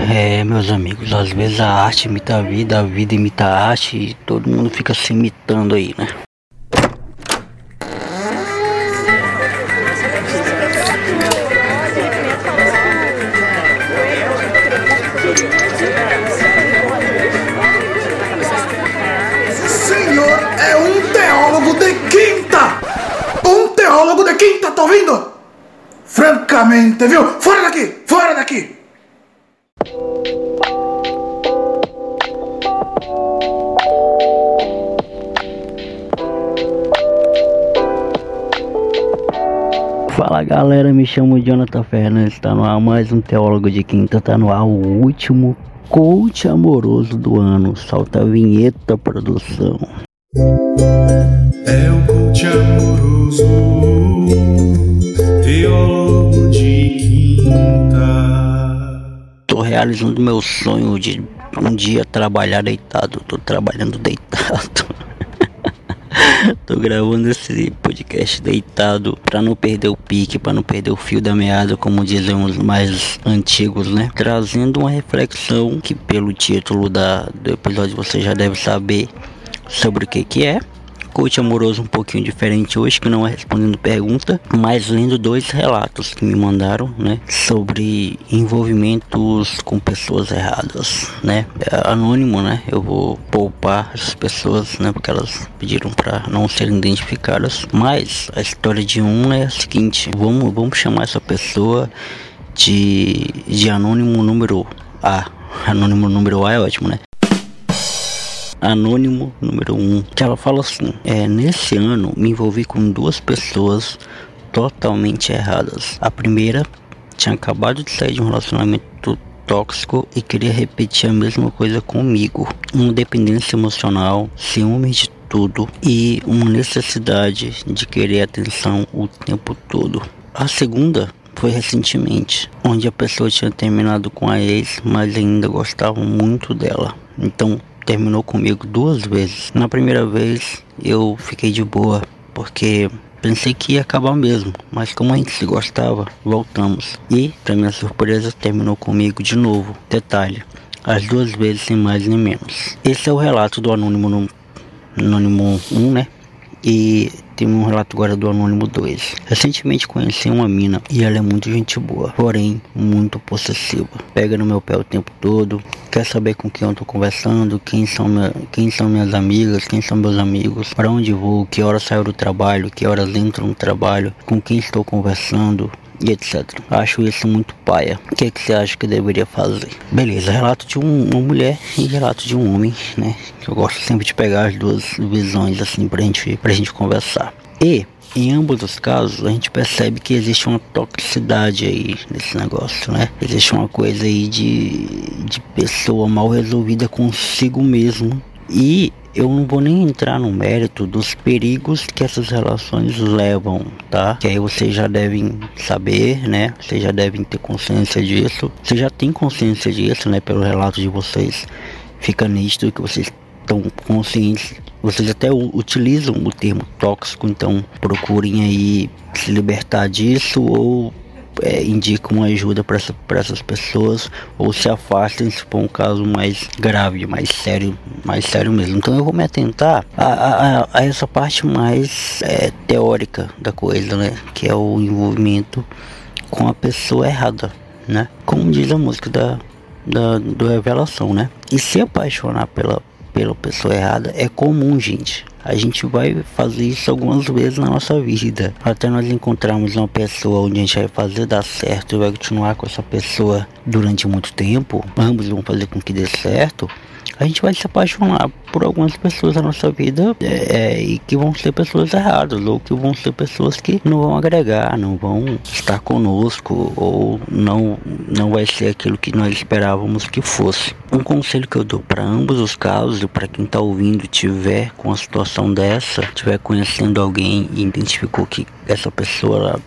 É, meus amigos, às vezes a arte imita a vida, a vida imita a arte e todo mundo fica se imitando aí, né? Senhor é um teólogo de quinta! Um teólogo de quinta, tá ouvindo? Francamente, viu? Fora daqui! Fora daqui! Fala galera, me chamo Jonathan Fernandes, tá no ar mais um Teólogo de Quinta, tá no ar o último coach amoroso do ano. Solta a vinheta, produção. É um coach amoroso, teólogo de quinta. Tô realizando meu sonho de um dia trabalhar deitado. Tô trabalhando deitado. Tô gravando esse podcast deitado pra não perder o pique, pra não perder o fio da meada, como dizem os mais antigos, né? Trazendo uma reflexão que pelo título da, do episódio você já deve saber sobre o que que é. Coach amoroso um pouquinho diferente hoje, que não é respondendo pergunta, mas lendo dois relatos que me mandaram, né, sobre envolvimentos com pessoas erradas, né, é anônimo, né, eu vou poupar essas pessoas, né, porque elas pediram para não serem identificadas, mas a história de um é a seguinte, vamos, vamos chamar essa pessoa de, de anônimo número A, anônimo número A é ótimo, né, Anônimo número 1, um, que ela fala assim: é, Nesse ano me envolvi com duas pessoas totalmente erradas. A primeira tinha acabado de sair de um relacionamento tóxico e queria repetir a mesma coisa comigo. Uma dependência emocional, ciúme de tudo e uma necessidade de querer atenção o tempo todo. A segunda foi recentemente, onde a pessoa tinha terminado com a ex, mas ainda gostava muito dela. Então terminou comigo duas vezes. Na primeira vez eu fiquei de boa, porque pensei que ia acabar mesmo, mas como a gente se gostava, voltamos. E, para minha surpresa, terminou comigo de novo. Detalhe, as duas vezes sem mais nem menos. Esse é o relato do anônimo no, anônimo 1, né? E tem um relato agora do Anônimo 2. Recentemente conheci uma mina e ela é muito gente boa, porém muito possessiva. Pega no meu pé o tempo todo, quer saber com quem eu tô conversando, quem são, minha, quem são minhas amigas, quem são meus amigos, para onde vou, que horas saio do trabalho, que horas entro no trabalho, com quem estou conversando, e etc. Acho isso muito paia. O que, é que você acha que deveria fazer? Beleza, relato de um, uma mulher e relato de um homem, né? Eu gosto sempre de pegar as duas visões assim pra gente, pra gente conversar. E em ambos os casos, a gente percebe que existe uma toxicidade aí nesse negócio, né? Existe uma coisa aí de, de pessoa mal resolvida consigo mesmo. E eu não vou nem entrar no mérito dos perigos que essas relações levam, tá? Que aí vocês já devem saber, né? Vocês já devem ter consciência disso. Vocês já têm consciência disso, né? Pelo relato de vocês, fica nítido que vocês estão conscientes. Vocês até utilizam o termo tóxico, então procurem aí se libertar disso ou é, indicam ajuda para essa, essas pessoas ou se afastem se for um caso mais grave, mais sério, mais sério mesmo. Então eu vou me atentar a, a, a essa parte mais é, teórica da coisa, né? Que é o envolvimento com a pessoa errada, né? Como diz a música da, da do Revelação, né? E se apaixonar pela pela pessoa errada é comum, gente. A gente vai fazer isso algumas vezes na nossa vida. Até nós encontrarmos uma pessoa onde a gente vai fazer dar certo e vai continuar com essa pessoa durante muito tempo. Ambos vão fazer com que dê certo a gente vai se apaixonar por algumas pessoas na nossa vida é, é, e que vão ser pessoas erradas ou que vão ser pessoas que não vão agregar, não vão estar conosco ou não não vai ser aquilo que nós esperávamos que fosse. Um conselho que eu dou para ambos os casos e para quem está ouvindo tiver com uma situação dessa, tiver conhecendo alguém e identificou que essa pessoa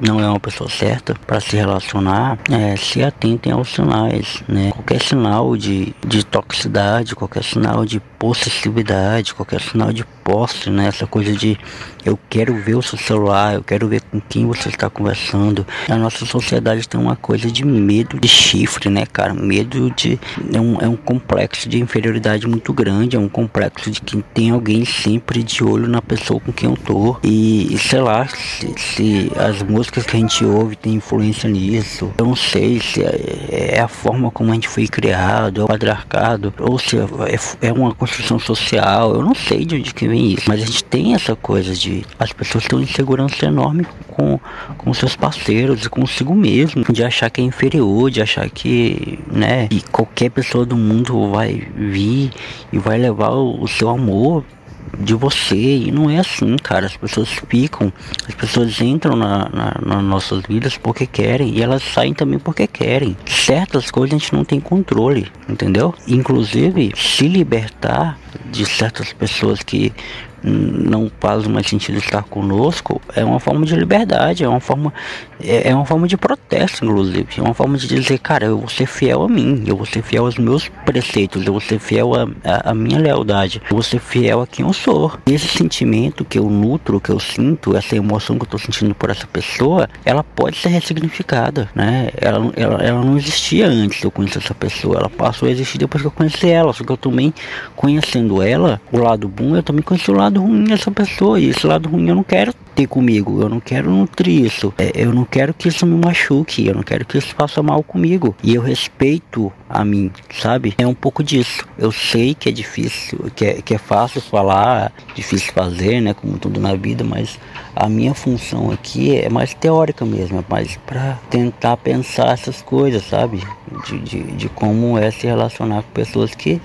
não é uma pessoa certa para se relacionar, é, se atentem aos sinais, né? Qualquer sinal de, de toxicidade, qualquer sinal de possessividade, qualquer sinal de posse, né? Essa coisa de eu quero ver o seu celular, eu quero ver com quem você está conversando. A nossa sociedade tem uma coisa de medo de chifre, né, cara? Medo de. É um, é um complexo de inferioridade muito grande, é um complexo de que tem alguém sempre de olho na pessoa com quem eu tô. E, e sei lá, se, se, as músicas que a gente ouve tem influência nisso. Eu não sei se é, é a forma como a gente foi criado, é o patriarcado, ou se é, é uma construção social. Eu não sei de onde que vem isso, mas a gente tem essa coisa de as pessoas têm uma insegurança enorme com, com seus parceiros e consigo mesmo, de achar que é inferior, de achar que, né, e qualquer pessoa do mundo vai vir e vai levar o, o seu amor de você e não é assim, cara. As pessoas ficam, as pessoas entram na, na, nas nossas vidas porque querem e elas saem também porque querem. Certas coisas a gente não tem controle, entendeu? Inclusive, se libertar de certas pessoas que não faz mais sentido estar conosco é uma forma de liberdade, é uma forma é, uma forma de protesto, inclusive, é uma forma de dizer, cara, eu vou ser fiel a mim, eu vou ser fiel aos meus preceitos, eu vou ser fiel à minha lealdade, eu vou ser fiel a quem eu sou. Esse sentimento que eu nutro, que eu sinto, essa emoção que eu estou sentindo por essa pessoa, ela pode ser ressignificada, né? Ela, ela, ela não existia antes de eu conhecer essa pessoa, ela passou a existir depois que eu conheci ela, só que eu também conhecendo ela, o lado bom, eu também conheci o lado ruim dessa pessoa. E esse lado ruim eu não quero ter comigo. Eu não quero nutrir isso. É, eu não quero que isso me machuque. Eu não quero que isso faça mal comigo. E eu respeito a mim, sabe? É um pouco disso. Eu sei que é difícil, que é, que é fácil falar, difícil fazer, né? Como tudo na vida, mas a minha função aqui é mais teórica mesmo, é mais para tentar pensar essas coisas, sabe? De, de, de como é se relacionar com pessoas que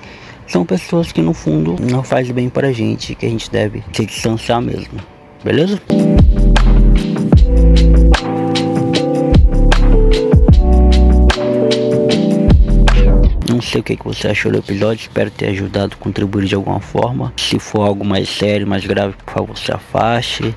são pessoas que no fundo não faz bem pra gente, que a gente deve se distanciar mesmo. Beleza? Não sei o que, você achou do episódio, espero ter ajudado, contribuir de alguma forma. Se for algo mais sério, mais grave, por favor, se afaste.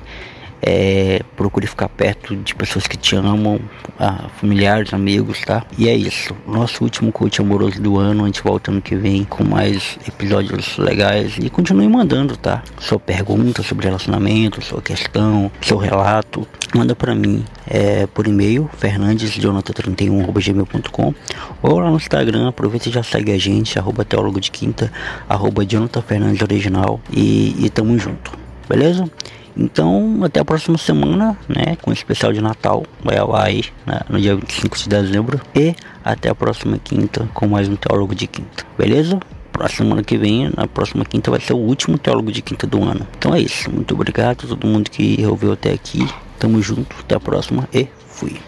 É, procure ficar perto de pessoas que te amam, ah, familiares, amigos, tá? E é isso. Nosso último coach amoroso do ano. A gente volta ano que vem com mais episódios legais. E continue mandando, tá? Sua pergunta sobre relacionamento, sua questão, seu relato. Manda para mim é, por e-mail, fernandesjonathan31.gmail.com ou lá no Instagram. Aproveita e já segue a gente, arroba teólogo de quinta, arroba Jonathan Fernandes Original. E, e tamo junto, beleza? Então, até a próxima semana, né? Com o especial de Natal. Vai ao aí né, no dia 25 de dezembro. E até a próxima quinta com mais um Teólogo de Quinta. Beleza? A semana que vem, na próxima quinta, vai ser o último Teólogo de Quinta do ano. Então é isso. Muito obrigado a todo mundo que ouviu até aqui. Tamo junto. Até a próxima e fui.